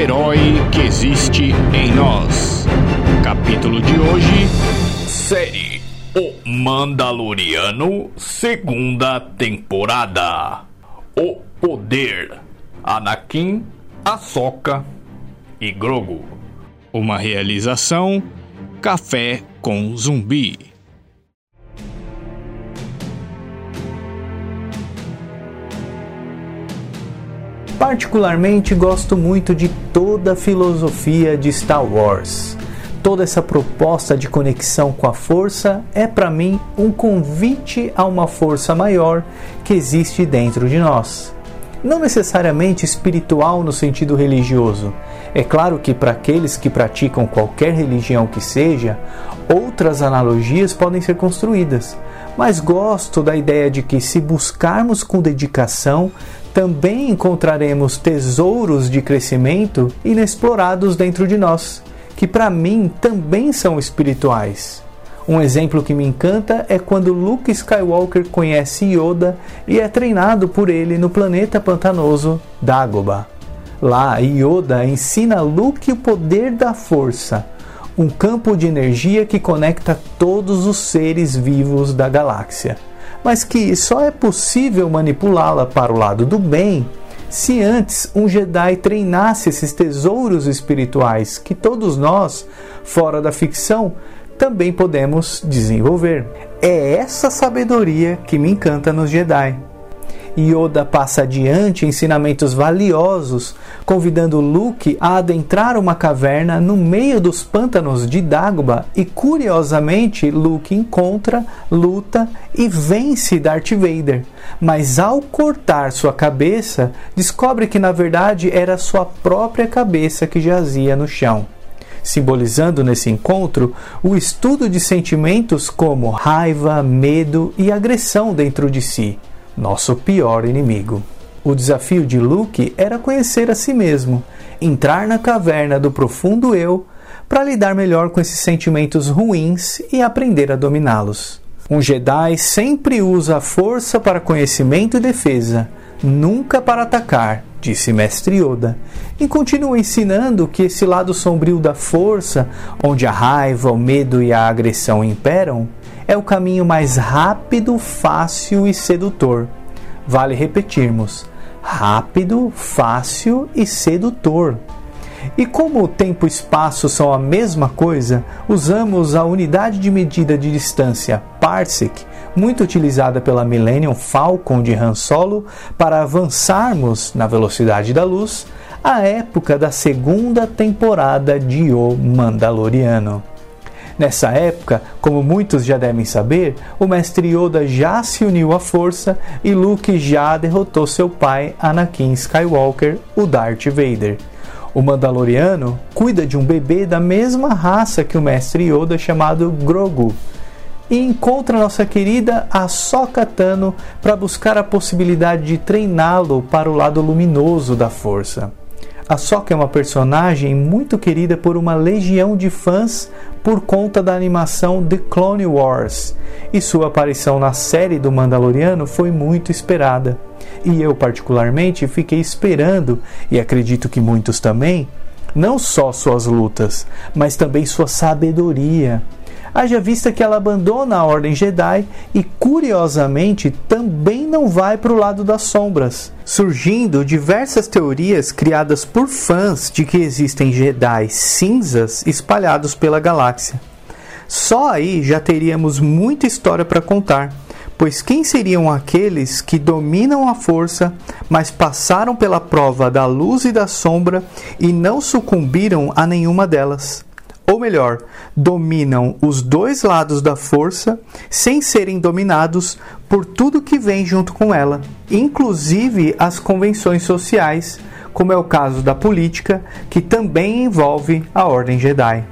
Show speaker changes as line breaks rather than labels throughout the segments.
herói que existe em nós. Capítulo de hoje: Série O Mandaloriano, segunda temporada. O Poder. Anakin, Ahsoka e Grogu. Uma realização: Café com Zumbi.
Particularmente gosto muito de toda a filosofia de Star Wars. Toda essa proposta de conexão com a força é para mim um convite a uma força maior que existe dentro de nós. Não necessariamente espiritual no sentido religioso. É claro que para aqueles que praticam qualquer religião que seja, outras analogias podem ser construídas. Mas gosto da ideia de que, se buscarmos com dedicação, também encontraremos tesouros de crescimento inexplorados dentro de nós, que para mim também são espirituais. Um exemplo que me encanta é quando Luke Skywalker conhece Yoda e é treinado por ele no planeta pantanoso Dagobah. Lá, Yoda ensina Luke o poder da força, um campo de energia que conecta todos os seres vivos da galáxia mas que só é possível manipulá-la para o lado do bem se antes um Jedi treinasse esses tesouros espirituais que todos nós, fora da ficção, também podemos desenvolver. É essa sabedoria que me encanta nos Jedi. Yoda passa adiante ensinamentos valiosos, convidando Luke a adentrar uma caverna no meio dos pântanos de Dagobah. E curiosamente Luke encontra, luta e vence Darth Vader. Mas ao cortar sua cabeça, descobre que na verdade era sua própria cabeça que jazia no chão. Simbolizando nesse encontro o estudo de sentimentos como raiva, medo e agressão dentro de si nosso pior inimigo. O desafio de Luke era conhecer a si mesmo, entrar na caverna do profundo eu para lidar melhor com esses sentimentos ruins e aprender a dominá-los. Um Jedi sempre usa a força para conhecimento e defesa, nunca para atacar, disse Mestre Yoda, e continua ensinando que esse lado sombrio da força, onde a raiva, o medo e a agressão imperam, é o caminho mais rápido, fácil e sedutor. Vale repetirmos: rápido, fácil e sedutor. E como o tempo e espaço são a mesma coisa, usamos a unidade de medida de distância parsec, muito utilizada pela Millennium Falcon de Han Solo, para avançarmos na velocidade da luz à época da segunda temporada de O Mandaloriano. Nessa época, como muitos já devem saber, o mestre Yoda já se uniu à força e Luke já derrotou seu pai Anakin Skywalker, o Darth Vader. O Mandaloriano cuida de um bebê da mesma raça que o mestre Yoda chamado Grogu e encontra nossa querida Ahsoka Tano para buscar a possibilidade de treiná-lo para o lado luminoso da força. A Sokka é uma personagem muito querida por uma legião de fãs por conta da animação The Clone Wars, e sua aparição na série do Mandaloriano foi muito esperada. E eu, particularmente, fiquei esperando, e acredito que muitos também, não só suas lutas, mas também sua sabedoria haja vista que ela abandona a Ordem Jedi e, curiosamente, também não vai para o lado das sombras, surgindo diversas teorias criadas por fãs de que existem Jedi cinzas espalhados pela galáxia. Só aí já teríamos muita história para contar, pois quem seriam aqueles que dominam a força, mas passaram pela prova da luz e da sombra e não sucumbiram a nenhuma delas? Ou melhor, dominam os dois lados da força sem serem dominados por tudo que vem junto com ela, inclusive as convenções sociais, como é o caso da política, que também envolve a Ordem Jedi.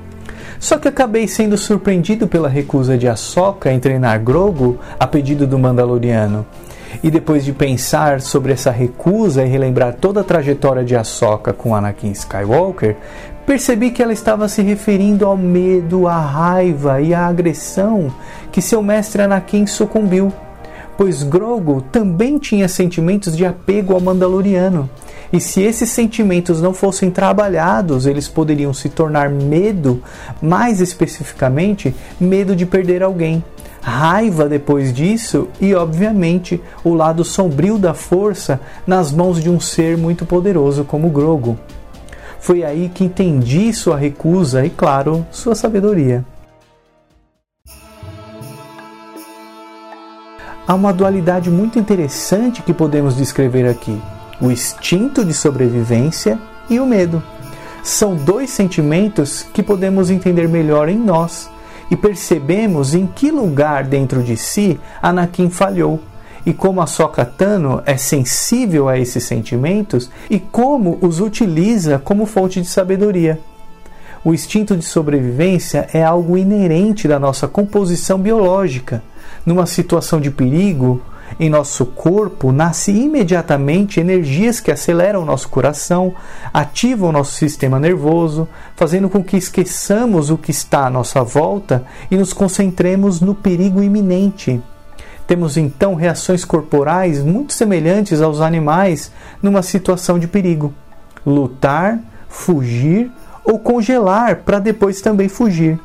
Só que acabei sendo surpreendido pela recusa de Ahsoka em treinar Grogu a pedido do Mandaloriano. E depois de pensar sobre essa recusa e relembrar toda a trajetória de Ahsoka com Anakin Skywalker, percebi que ela estava se referindo ao medo, à raiva e à agressão que seu mestre Anakin sucumbiu, pois Grogu também tinha sentimentos de apego ao Mandaloriano E se esses sentimentos não fossem trabalhados, eles poderiam se tornar medo, mais especificamente, medo de perder alguém, raiva depois disso e, obviamente, o lado sombrio da força nas mãos de um ser muito poderoso como Grogo. Foi aí que entendi sua recusa e, claro, sua sabedoria. Há uma dualidade muito interessante que podemos descrever aqui: o instinto de sobrevivência e o medo. São dois sentimentos que podemos entender melhor em nós e percebemos em que lugar dentro de si Anakin falhou e como a Soka Tano é sensível a esses sentimentos e como os utiliza como fonte de sabedoria. O instinto de sobrevivência é algo inerente da nossa composição biológica. Numa situação de perigo, em nosso corpo nasce imediatamente energias que aceleram nosso coração, ativam nosso sistema nervoso, fazendo com que esqueçamos o que está à nossa volta e nos concentremos no perigo iminente. Temos então reações corporais muito semelhantes aos animais numa situação de perigo: lutar, fugir ou congelar para depois também fugir.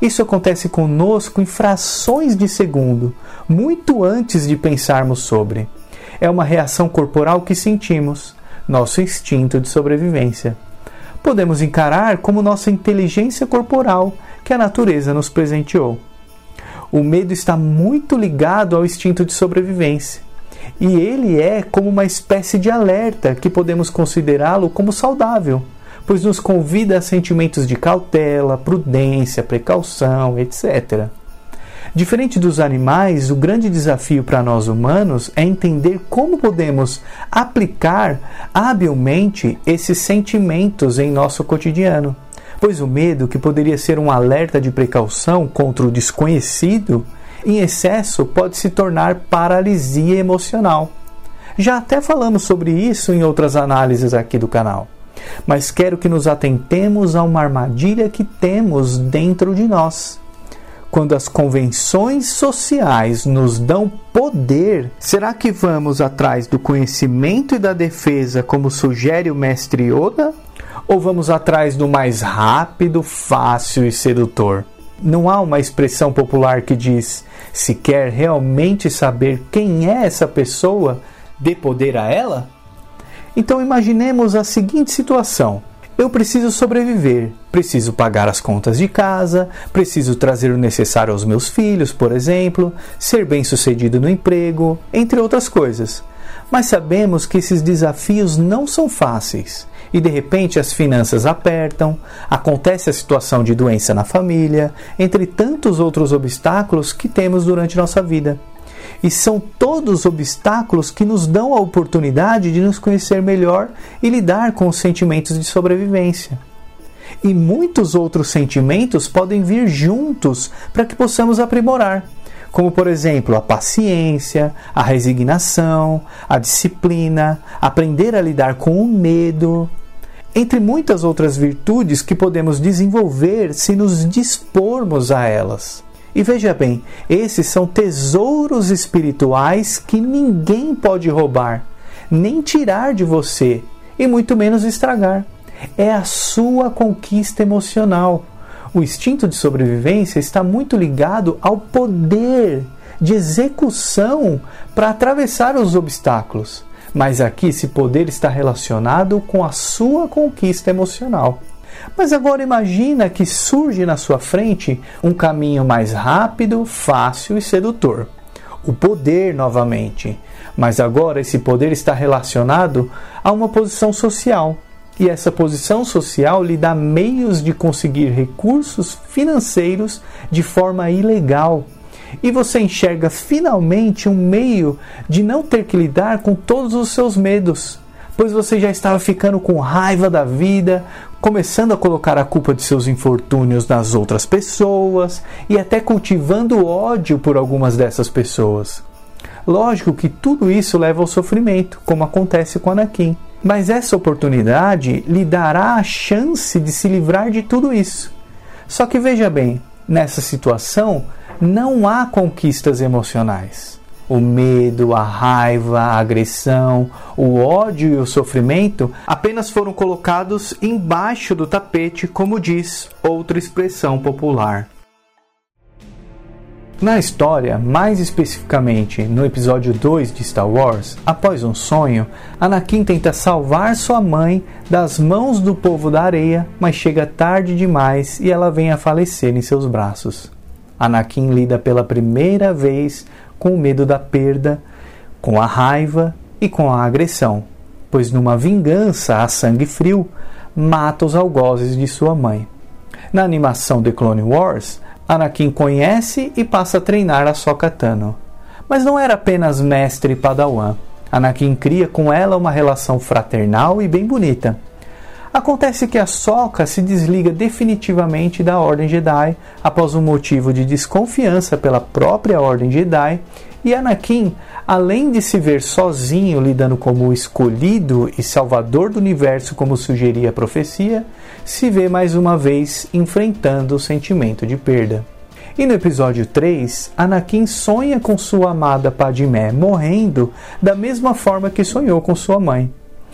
Isso acontece conosco em frações de segundo, muito antes de pensarmos sobre. É uma reação corporal que sentimos, nosso instinto de sobrevivência. Podemos encarar como nossa inteligência corporal que a natureza nos presenteou. O medo está muito ligado ao instinto de sobrevivência. E ele é como uma espécie de alerta que podemos considerá-lo como saudável pois nos convida a sentimentos de cautela, prudência, precaução, etc. Diferente dos animais, o grande desafio para nós humanos é entender como podemos aplicar habilmente esses sentimentos em nosso cotidiano. Pois o medo, que poderia ser um alerta de precaução contra o desconhecido, em excesso pode se tornar paralisia emocional. Já até falamos sobre isso em outras análises aqui do canal mas quero que nos atentemos a uma armadilha que temos dentro de nós. Quando as convenções sociais nos dão poder, será que vamos atrás do conhecimento e da defesa, como sugere o mestre Yoda? Ou vamos atrás do mais rápido, fácil e sedutor? Não há uma expressão popular que diz: se quer realmente saber quem é essa pessoa, dê poder a ela? Então imaginemos a seguinte situação: eu preciso sobreviver, preciso pagar as contas de casa, preciso trazer o necessário aos meus filhos, por exemplo, ser bem-sucedido no emprego, entre outras coisas. Mas sabemos que esses desafios não são fáceis. E de repente as finanças apertam, acontece a situação de doença na família, entre tantos outros obstáculos que temos durante nossa vida. E são todos obstáculos que nos dão a oportunidade de nos conhecer melhor e lidar com os sentimentos de sobrevivência. E muitos outros sentimentos podem vir juntos para que possamos aprimorar, como por exemplo a paciência, a resignação, a disciplina, aprender a lidar com o medo, entre muitas outras virtudes que podemos desenvolver se nos dispormos a elas. E veja bem, esses são tesouros espirituais que ninguém pode roubar, nem tirar de você, e muito menos estragar. É a sua conquista emocional. O instinto de sobrevivência está muito ligado ao poder de execução para atravessar os obstáculos. Mas aqui esse poder está relacionado com a sua conquista emocional. Mas agora imagina que surge na sua frente um caminho mais rápido, fácil e sedutor. O poder novamente. Mas agora esse poder está relacionado a uma posição social. E essa posição social lhe dá meios de conseguir recursos financeiros de forma ilegal. E você enxerga finalmente um meio de não ter que lidar com todos os seus medos pois você já estava ficando com raiva da vida, começando a colocar a culpa de seus infortúnios nas outras pessoas e até cultivando ódio por algumas dessas pessoas. Lógico que tudo isso leva ao sofrimento, como acontece com Anakin. Mas essa oportunidade lhe dará a chance de se livrar de tudo isso. Só que veja bem, nessa situação não há conquistas emocionais. O medo, a raiva, a agressão, o ódio e o sofrimento apenas foram colocados embaixo do tapete, como diz outra expressão popular. Na história, mais especificamente no episódio 2 de Star Wars, após um sonho, Anakin tenta salvar sua mãe das mãos do povo da areia, mas chega tarde demais e ela vem a falecer em seus braços. Anakin lida pela primeira vez com o medo da perda, com a raiva e com a agressão, pois numa vingança a sangue frio, mata os algozes de sua mãe. Na animação The Clone Wars, Anakin conhece e passa a treinar a Sokka Tano. Mas não era apenas mestre e padawan. Anakin cria com ela uma relação fraternal e bem bonita. Acontece que a Sokka se desliga definitivamente da Ordem Jedi após um motivo de desconfiança pela própria Ordem Jedi e Anakin, além de se ver sozinho lidando como o escolhido e salvador do universo, como sugeria a profecia, se vê mais uma vez enfrentando o sentimento de perda. E no episódio 3, Anakin sonha com sua amada Padmé morrendo da mesma forma que sonhou com sua mãe.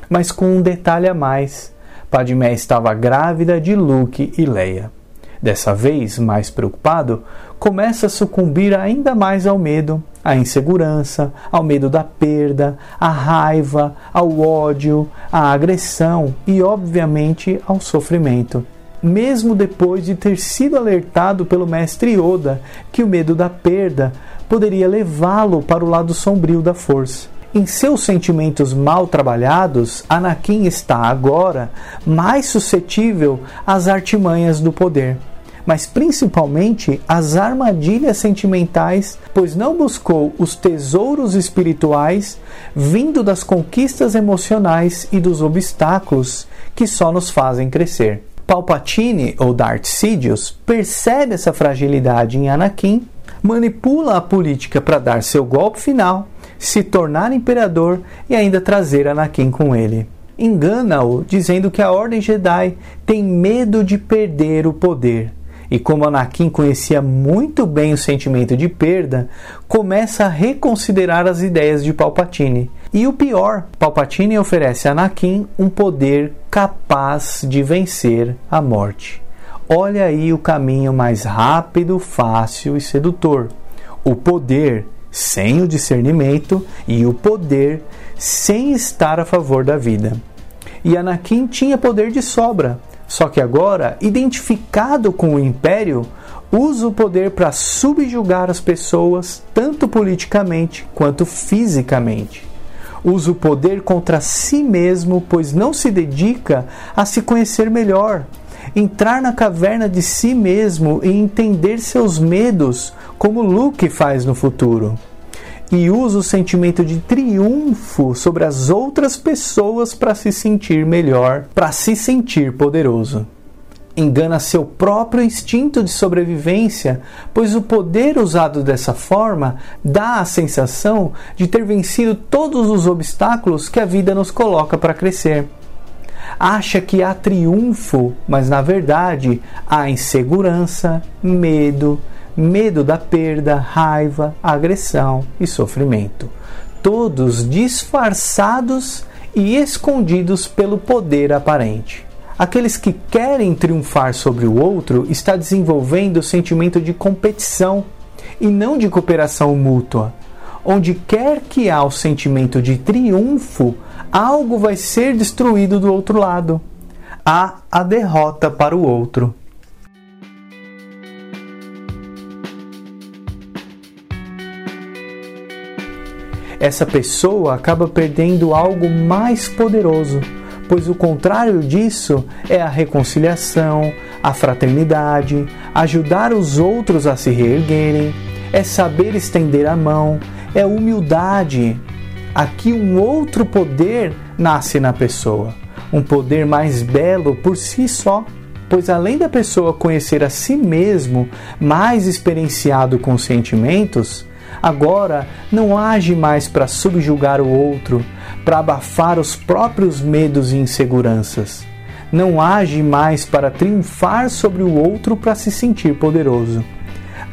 Mas com um detalhe a mais: Padmé estava grávida de Luke e Leia. Dessa vez, mais preocupado, começa a sucumbir ainda mais ao medo, à insegurança, ao medo da perda, à raiva, ao ódio, à agressão e, obviamente, ao sofrimento. Mesmo depois de ter sido alertado pelo mestre Yoda que o medo da perda poderia levá-lo para o lado sombrio da força. Em seus sentimentos mal trabalhados, Anakin está agora mais suscetível às artimanhas do poder mas principalmente as armadilhas sentimentais, pois não buscou os tesouros espirituais vindo das conquistas emocionais e dos obstáculos que só nos fazem crescer. Palpatine ou Darth Sidious percebe essa fragilidade em Anakin, manipula a política para dar seu golpe final, se tornar imperador e ainda trazer Anakin com ele engana-o, dizendo que a Ordem Jedi tem medo de perder o poder. E como Anakin conhecia muito bem o sentimento de perda, começa a reconsiderar as ideias de Palpatine. E o pior, Palpatine oferece a Anakin um poder capaz de vencer a morte. Olha aí o caminho mais rápido, fácil e sedutor. O poder sem o discernimento e o poder sem estar a favor da vida. E Anakin tinha poder de sobra. Só que agora, identificado com o império, usa o poder para subjugar as pessoas, tanto politicamente quanto fisicamente. Usa o poder contra si mesmo, pois não se dedica a se conhecer melhor, entrar na caverna de si mesmo e entender seus medos, como Luke faz no futuro e usa o sentimento de triunfo sobre as outras pessoas para se sentir melhor, para se sentir poderoso. Engana seu próprio instinto de sobrevivência, pois o poder usado dessa forma dá a sensação de ter vencido todos os obstáculos que a vida nos coloca para crescer acha que há triunfo, mas na verdade há insegurança, medo, medo da perda, raiva, agressão e sofrimento, todos disfarçados e escondidos pelo poder aparente. Aqueles que querem triunfar sobre o outro está desenvolvendo o sentimento de competição e não de cooperação mútua. Onde quer que há o sentimento de triunfo, algo vai ser destruído do outro lado. Há a derrota para o outro. essa pessoa acaba perdendo algo mais poderoso, pois o contrário disso é a reconciliação, a fraternidade, ajudar os outros a se reerguerem, é saber estender a mão, é humildade. Aqui um outro poder nasce na pessoa, um poder mais belo por si só pois além da pessoa conhecer a si mesmo, mais experienciado com sentimentos, Agora não age mais para subjugar o outro, para abafar os próprios medos e inseguranças. Não age mais para triunfar sobre o outro para se sentir poderoso.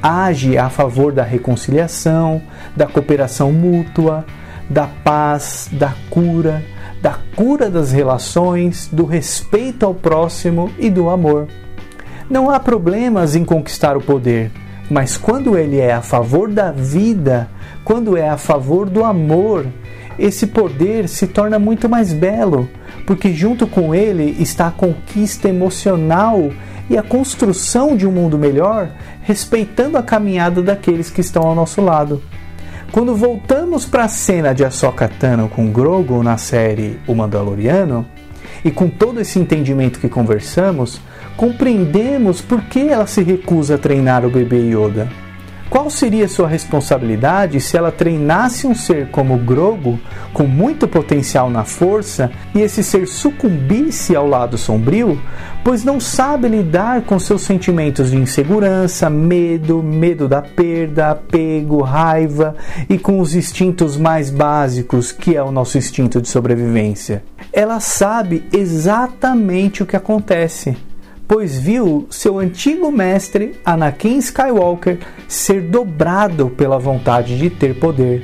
Age a favor da reconciliação, da cooperação mútua, da paz, da cura, da cura das relações, do respeito ao próximo e do amor. Não há problemas em conquistar o poder, mas quando ele é a favor da vida, quando é a favor do amor, esse poder se torna muito mais belo, porque junto com ele está a conquista emocional e a construção de um mundo melhor, respeitando a caminhada daqueles que estão ao nosso lado. Quando voltamos para a cena de Ahsoka Tano com Grogu na série O Mandaloriano, e com todo esse entendimento que conversamos, compreendemos por que ela se recusa a treinar o bebê Yoda. Qual seria sua responsabilidade se ela treinasse um ser como Grogu, com muito potencial na força, e esse ser sucumbisse ao lado sombrio, pois não sabe lidar com seus sentimentos de insegurança, medo, medo da perda, apego, raiva e com os instintos mais básicos, que é o nosso instinto de sobrevivência? Ela sabe exatamente o que acontece pois viu seu antigo mestre Anakin Skywalker ser dobrado pela vontade de ter poder,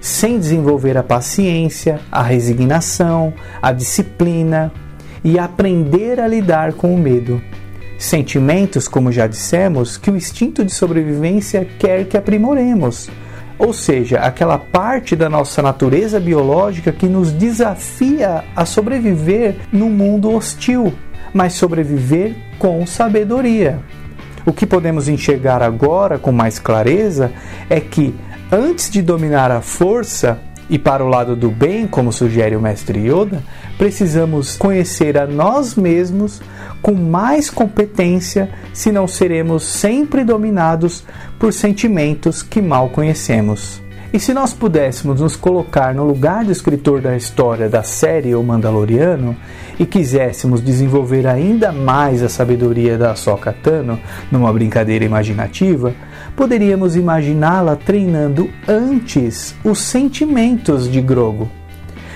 sem desenvolver a paciência, a resignação, a disciplina e aprender a lidar com o medo. Sentimentos, como já dissemos, que o instinto de sobrevivência quer que aprimoremos. Ou seja, aquela parte da nossa natureza biológica que nos desafia a sobreviver num mundo hostil, mas sobreviver com sabedoria. O que podemos enxergar agora com mais clareza é que, antes de dominar a força e para o lado do bem, como sugere o mestre Yoda, precisamos conhecer a nós mesmos com mais competência, se não seremos sempre dominados por sentimentos que mal conhecemos. E se nós pudéssemos nos colocar no lugar do escritor da história da série O Mandaloriano e quiséssemos desenvolver ainda mais a sabedoria da Ahsoka Tano numa brincadeira imaginativa, poderíamos imaginá-la treinando antes os sentimentos de Grogo.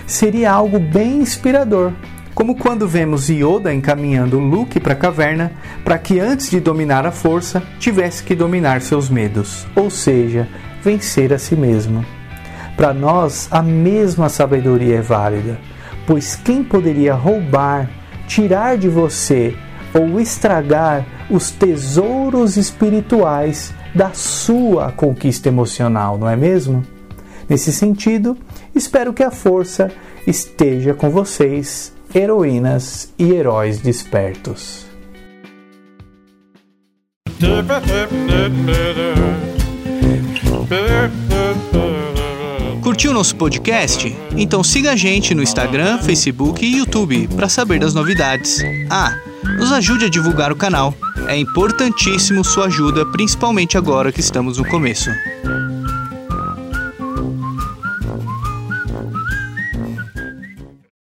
Seria algo bem inspirador, como quando vemos Yoda encaminhando Luke para a caverna para que antes de dominar a força tivesse que dominar seus medos, ou seja, vencer a si mesmo. Para nós, a mesma sabedoria é válida, pois quem poderia roubar, tirar de você ou estragar os tesouros espirituais da sua conquista emocional, não é mesmo? Nesse sentido, espero que a força esteja com vocês, heroínas e heróis despertos.
Curtiu nosso podcast? Então siga a gente no Instagram, Facebook e YouTube para saber das novidades. Ah, nos ajude a divulgar o canal. É importantíssimo sua ajuda, principalmente agora que estamos no começo.